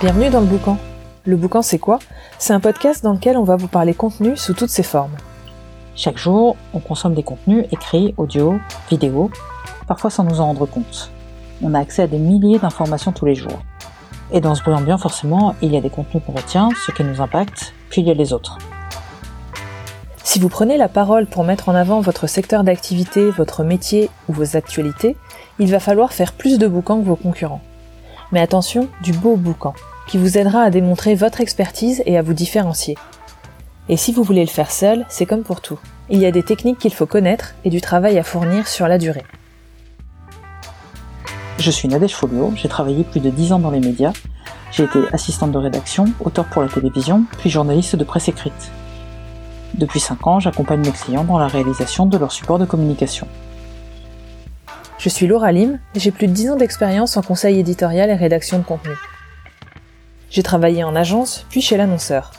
Bienvenue dans le boucan. Le boucan c'est quoi? C'est un podcast dans lequel on va vous parler contenu sous toutes ses formes. Chaque jour, on consomme des contenus écrits, audio, vidéo, parfois sans nous en rendre compte. On a accès à des milliers d'informations tous les jours. Et dans ce bruit ambiant, forcément, il y a des contenus qu'on retient, ceux qui nous impactent, puis il y a les autres. Si vous prenez la parole pour mettre en avant votre secteur d'activité, votre métier ou vos actualités, il va falloir faire plus de boucans que vos concurrents. Mais attention, du beau boucan, qui vous aidera à démontrer votre expertise et à vous différencier. Et si vous voulez le faire seul, c'est comme pour tout. Il y a des techniques qu'il faut connaître et du travail à fournir sur la durée. Je suis Nadège Folio, j'ai travaillé plus de 10 ans dans les médias. J'ai été assistante de rédaction, auteur pour la télévision, puis journaliste de presse écrite. Depuis 5 ans, j'accompagne mes clients dans la réalisation de leur support de communication. Je suis Laura Lim et j'ai plus de 10 ans d'expérience en conseil éditorial et rédaction de contenu. J'ai travaillé en agence, puis chez l'annonceur.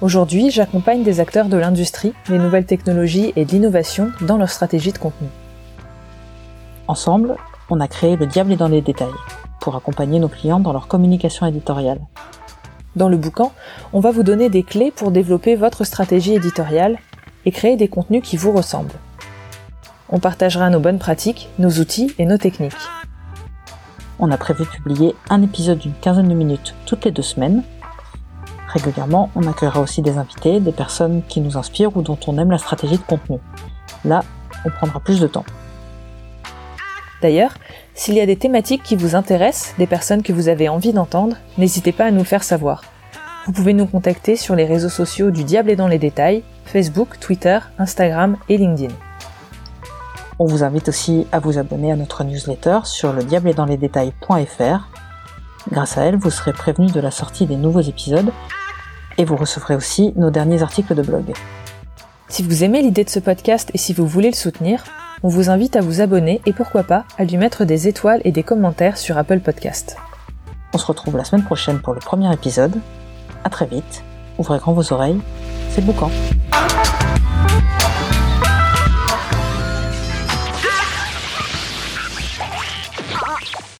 Aujourd'hui, j'accompagne des acteurs de l'industrie, des nouvelles technologies et de l'innovation dans leur stratégie de contenu. Ensemble, on a créé Le Diable est dans les détails pour accompagner nos clients dans leur communication éditoriale. Dans le boucan, on va vous donner des clés pour développer votre stratégie éditoriale et créer des contenus qui vous ressemblent. On partagera nos bonnes pratiques, nos outils et nos techniques. On a prévu de publier un épisode d'une quinzaine de minutes toutes les deux semaines. Régulièrement, on accueillera aussi des invités, des personnes qui nous inspirent ou dont on aime la stratégie de contenu. Là, on prendra plus de temps. D'ailleurs, s'il y a des thématiques qui vous intéressent, des personnes que vous avez envie d'entendre, n'hésitez pas à nous le faire savoir. Vous pouvez nous contacter sur les réseaux sociaux du Diable et dans les détails, Facebook, Twitter, Instagram et LinkedIn. On vous invite aussi à vous abonner à notre newsletter sur le diable dans les détails.fr. Grâce à elle, vous serez prévenu de la sortie des nouveaux épisodes et vous recevrez aussi nos derniers articles de blog. Si vous aimez l'idée de ce podcast et si vous voulez le soutenir, on vous invite à vous abonner et pourquoi pas à lui mettre des étoiles et des commentaires sur Apple Podcast. On se retrouve la semaine prochaine pour le premier épisode. À très vite. Ouvrez grand vos oreilles. C'est le boucan.